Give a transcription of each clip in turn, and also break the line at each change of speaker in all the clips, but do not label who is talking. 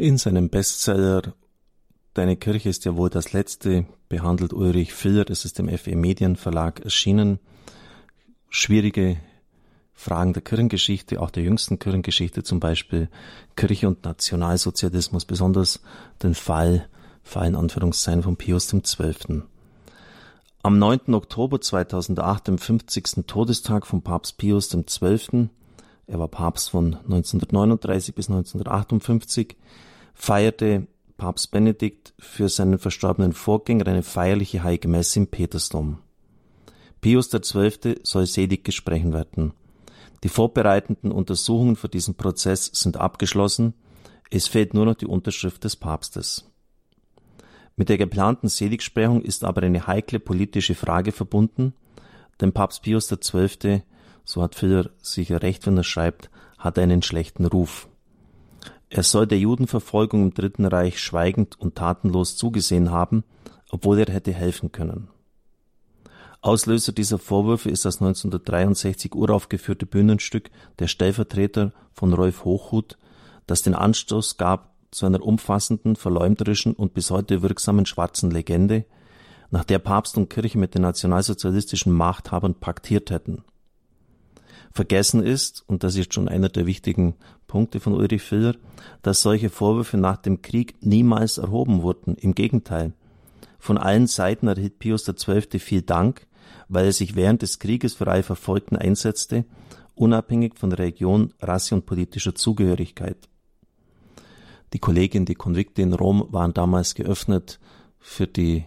In seinem Bestseller Deine Kirche ist ja wohl das Letzte behandelt Ulrich Filler, das ist im FE Medienverlag erschienen. Schwierige Fragen der Kirchengeschichte, auch der jüngsten Kirchengeschichte, zum Beispiel Kirche und Nationalsozialismus, besonders den Fall, Fall in Anführungszeichen von Pius XII. Am 9. Oktober 2008, dem 50. Todestag von Papst Pius XII., er war Papst von 1939 bis 1958, feierte Papst Benedikt für seinen verstorbenen Vorgänger eine feierliche Heilige Messe im Petersdom. Pius XII. soll selig gesprochen werden. Die vorbereitenden Untersuchungen für diesen Prozess sind abgeschlossen. Es fehlt nur noch die Unterschrift des Papstes. Mit der geplanten Seligsprechung ist aber eine heikle politische Frage verbunden, denn Papst Pius XII., so hat Filler sicher recht, wenn er schreibt, hat einen schlechten Ruf. Er soll der Judenverfolgung im Dritten Reich schweigend und tatenlos zugesehen haben, obwohl er hätte helfen können. Auslöser dieser Vorwürfe ist das 1963 uraufgeführte Bühnenstück Der Stellvertreter von Rolf Hochhuth, das den Anstoß gab zu einer umfassenden, verleumderischen und bis heute wirksamen schwarzen Legende, nach der Papst und Kirche mit den nationalsozialistischen Machthabern paktiert hätten. Vergessen ist, und das ist schon einer der wichtigen Punkte von Ulrich Filler, dass solche Vorwürfe nach dem Krieg niemals erhoben wurden. Im Gegenteil. Von allen Seiten erhielt Pius XII. viel Dank, weil er sich während des Krieges für alle Verfolgten einsetzte, unabhängig von Religion, Rasse und politischer Zugehörigkeit. Die Kollegien, die Konvikte in Rom waren damals geöffnet für die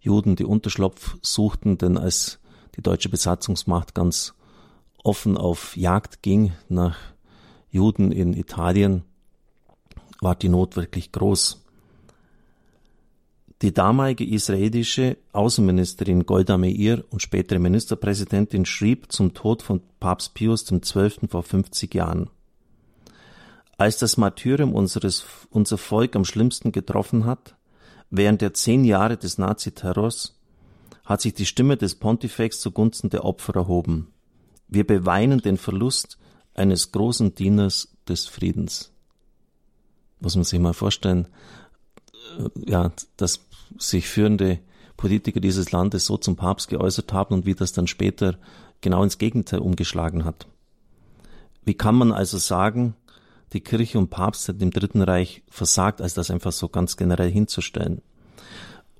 Juden, die Unterschlupf suchten, denn als die deutsche Besatzungsmacht ganz offen auf Jagd ging nach Juden in Italien, war die Not wirklich groß. Die damalige israelische Außenministerin Golda Meir und spätere Ministerpräsidentin schrieb zum Tod von Papst Pius XII. vor 50 Jahren. Als das Martyrium unseres, unser Volk am schlimmsten getroffen hat, während der zehn Jahre des Naziterrors, hat sich die Stimme des Pontifex zugunsten der Opfer erhoben. Wir beweinen den Verlust eines großen Dieners des Friedens. Muss man sich mal vorstellen, äh, ja, dass sich führende Politiker dieses Landes so zum Papst geäußert haben und wie das dann später genau ins Gegenteil umgeschlagen hat. Wie kann man also sagen, die Kirche und Papst sind im Dritten Reich versagt, als das einfach so ganz generell hinzustellen?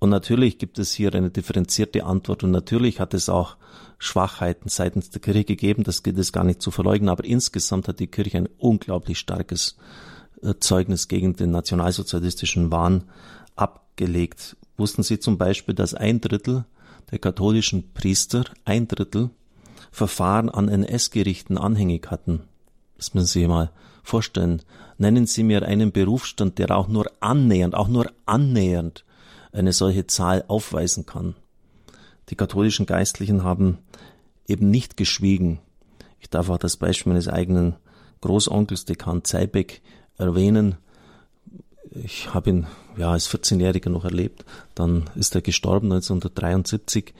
Und natürlich gibt es hier eine differenzierte Antwort und natürlich hat es auch Schwachheiten seitens der Kirche gegeben, das gilt es gar nicht zu verleugnen, aber insgesamt hat die Kirche ein unglaublich starkes äh, Zeugnis gegen den nationalsozialistischen Wahn abgelegt. Wussten Sie zum Beispiel, dass ein Drittel der katholischen Priester, ein Drittel, Verfahren an NS-Gerichten anhängig hatten? Das müssen Sie mal vorstellen. Nennen Sie mir einen Berufsstand, der auch nur annähernd, auch nur annähernd eine solche Zahl aufweisen kann. Die katholischen Geistlichen haben eben nicht geschwiegen. Ich darf auch das Beispiel meines eigenen Großonkels, Dekan Zeibeck, erwähnen. Ich habe ihn ja als 14-Jähriger noch erlebt. Dann ist er gestorben 1973.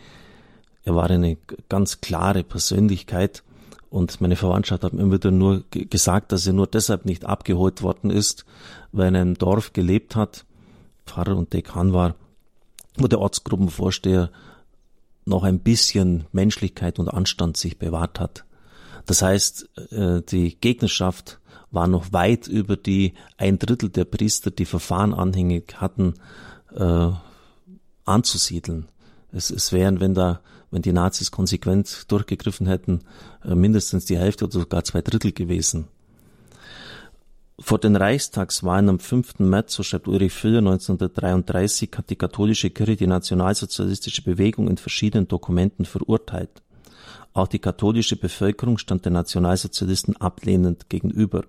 Er war eine ganz klare Persönlichkeit und meine Verwandtschaft hat mir immer wieder nur gesagt, dass er nur deshalb nicht abgeholt worden ist, weil er in einem Dorf gelebt hat, Pfarrer und Dekan war, wo der Ortsgruppenvorsteher noch ein bisschen Menschlichkeit und Anstand sich bewahrt hat. Das heißt, äh, die Gegnerschaft war noch weit über die ein Drittel der Priester, die Verfahren anhängig hatten, äh, anzusiedeln. Es, es wären, wenn da, wenn die Nazis konsequent durchgegriffen hätten, äh, mindestens die Hälfte oder sogar zwei Drittel gewesen. Vor den Reichstagswahlen am 5. März, so schreibt Ulrich Füller 1933, hat die katholische Kirche die nationalsozialistische Bewegung in verschiedenen Dokumenten verurteilt. Auch die katholische Bevölkerung stand den Nationalsozialisten ablehnend gegenüber.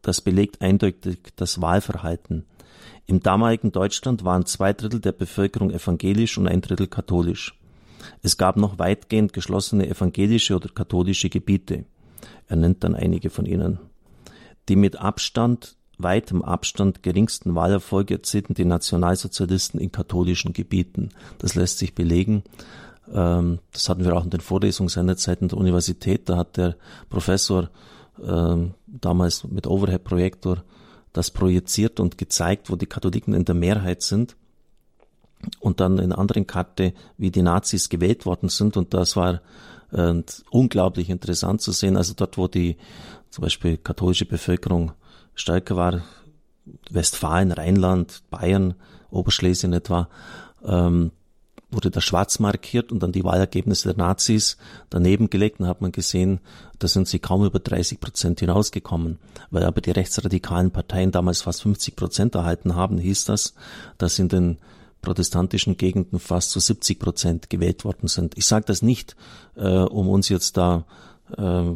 Das belegt eindeutig das Wahlverhalten. Im damaligen Deutschland waren zwei Drittel der Bevölkerung evangelisch und ein Drittel katholisch. Es gab noch weitgehend geschlossene evangelische oder katholische Gebiete. Er nennt dann einige von ihnen. Die mit Abstand, weitem Abstand geringsten Wahlerfolge erzielten die Nationalsozialisten in katholischen Gebieten. Das lässt sich belegen. Ähm, das hatten wir auch in den Vorlesungen seinerzeit der Universität. Da hat der Professor ähm, damals mit Overhead-Projektor das projiziert und gezeigt, wo die Katholiken in der Mehrheit sind. Und dann in anderen Karte, wie die Nazis gewählt worden sind. Und das war äh, unglaublich interessant zu sehen. Also dort, wo die zum Beispiel katholische Bevölkerung stärker war, Westfalen, Rheinland, Bayern, Oberschlesien etwa, ähm, wurde das schwarz markiert und dann die Wahlergebnisse der Nazis daneben gelegt und hat man gesehen, da sind sie kaum über 30 Prozent hinausgekommen. Weil aber die rechtsradikalen Parteien damals fast 50 Prozent erhalten haben, hieß das, dass in den protestantischen Gegenden fast zu 70 Prozent gewählt worden sind. Ich sage das nicht, äh, um uns jetzt da äh,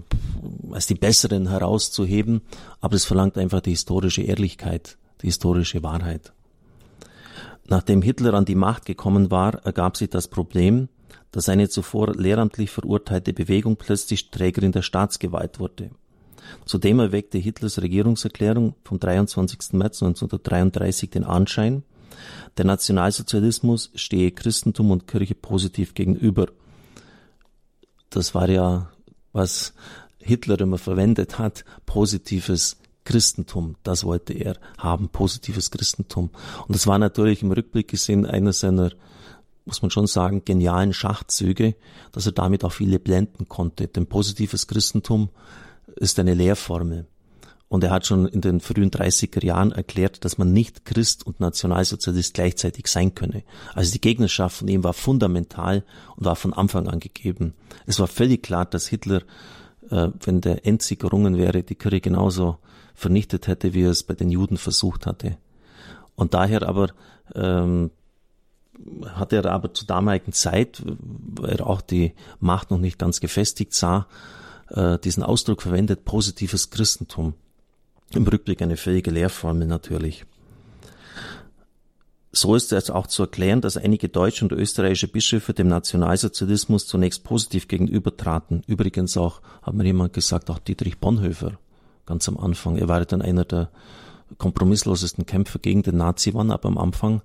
als die Besseren herauszuheben, aber es verlangt einfach die historische Ehrlichkeit, die historische Wahrheit. Nachdem Hitler an die Macht gekommen war, ergab sich das Problem, dass eine zuvor lehramtlich verurteilte Bewegung plötzlich Trägerin der Staatsgewalt wurde. Zudem erweckte Hitlers Regierungserklärung vom 23. März 1933 den Anschein, der Nationalsozialismus stehe Christentum und Kirche positiv gegenüber. Das war ja, was Hitler immer verwendet hat, positives Christentum, das wollte er haben, positives Christentum. Und das war natürlich im Rückblick gesehen einer seiner, muss man schon sagen, genialen Schachzüge, dass er damit auch viele blenden konnte. Denn positives Christentum ist eine Lehrformel. Und er hat schon in den frühen 30er Jahren erklärt, dass man nicht Christ und Nationalsozialist gleichzeitig sein könne. Also die Gegnerschaft von ihm war fundamental und war von Anfang an gegeben. Es war völlig klar, dass Hitler, äh, wenn der Endsieg gerungen wäre, die Kirche genauso vernichtet hätte, wie er es bei den Juden versucht hatte. Und daher aber ähm, hat er aber zur damaligen Zeit, weil er auch die Macht noch nicht ganz gefestigt sah, äh, diesen Ausdruck verwendet, positives Christentum. Im Rückblick eine völlige Lehrformel natürlich. So ist es auch zu erklären, dass einige deutsche und österreichische Bischöfe dem Nationalsozialismus zunächst positiv gegenübertraten. Übrigens auch, hat mir jemand gesagt, auch Dietrich Bonhoeffer ganz am Anfang. Er war dann einer der kompromisslosesten Kämpfer gegen den Nazi waren, aber am Anfang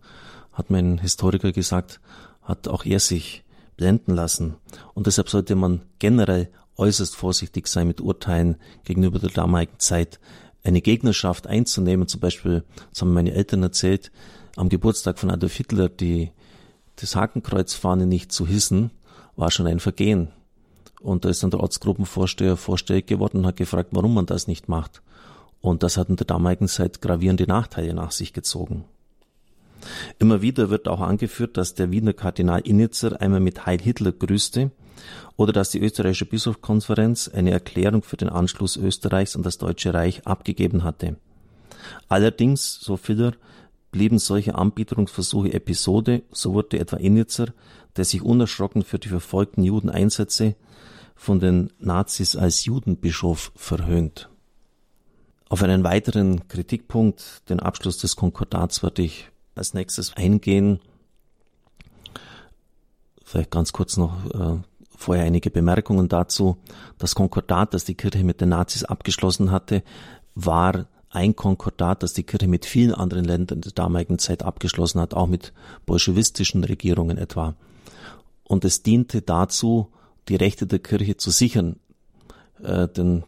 hat mein Historiker gesagt, hat auch er sich blenden lassen. Und deshalb sollte man generell äußerst vorsichtig sein mit Urteilen gegenüber der damaligen Zeit. Eine Gegnerschaft einzunehmen, zum Beispiel, das haben meine Eltern erzählt, am Geburtstag von Adolf Hitler die, das Hakenkreuzfahne nicht zu hissen, war schon ein Vergehen. Und da ist dann der Ortsgruppenvorsteher vorstellig geworden und hat gefragt, warum man das nicht macht. Und das hat in der damaligen Zeit gravierende Nachteile nach sich gezogen. Immer wieder wird auch angeführt, dass der Wiener Kardinal Innitzer einmal mit Heil Hitler grüßte oder dass die österreichische Bischofskonferenz eine Erklärung für den Anschluss Österreichs an das Deutsche Reich abgegeben hatte. Allerdings, so Filler, blieben solche Anbieterungsversuche Episode, so wurde etwa Innitzer, der sich unerschrocken für die verfolgten Juden einsetze, von den Nazis als Judenbischof verhöhnt. Auf einen weiteren Kritikpunkt, den Abschluss des Konkordats, würde ich als nächstes eingehen. Vielleicht ganz kurz noch äh, vorher einige Bemerkungen dazu. Das Konkordat, das die Kirche mit den Nazis abgeschlossen hatte, war ein Konkordat, das die Kirche mit vielen anderen Ländern der damaligen Zeit abgeschlossen hat, auch mit bolschewistischen Regierungen etwa. Und es diente dazu, die Rechte der Kirche zu sichern, äh, denn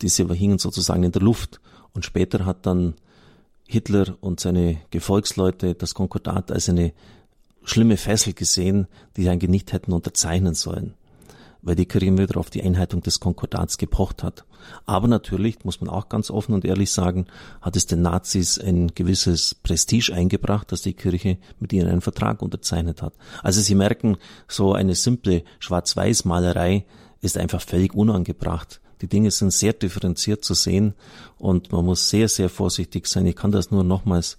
diese hingen sozusagen in der Luft. Und später hat dann Hitler und seine Gefolgsleute das Konkordat als eine schlimme Fessel gesehen, die sie eigentlich nicht hätten unterzeichnen sollen weil die Kirche wieder auf die Einhaltung des Konkordats gepocht hat. Aber natürlich, muss man auch ganz offen und ehrlich sagen, hat es den Nazis ein gewisses Prestige eingebracht, dass die Kirche mit ihnen einen Vertrag unterzeichnet hat. Also Sie merken, so eine simple Schwarz-Weiß-Malerei ist einfach völlig unangebracht. Die Dinge sind sehr differenziert zu sehen und man muss sehr, sehr vorsichtig sein. Ich kann das nur nochmals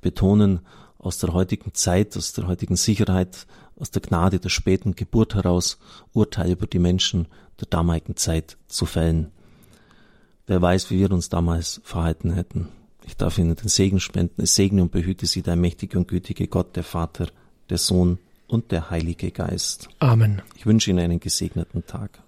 betonen aus der heutigen Zeit, aus der heutigen Sicherheit aus der Gnade der späten Geburt heraus Urteile über die Menschen der damaligen Zeit zu fällen. Wer weiß, wie wir uns damals verhalten hätten. Ich darf Ihnen den Segen spenden. Es segne und behüte Sie der mächtige und gütige Gott, der Vater, der Sohn und der Heilige Geist.
Amen.
Ich wünsche Ihnen einen gesegneten Tag.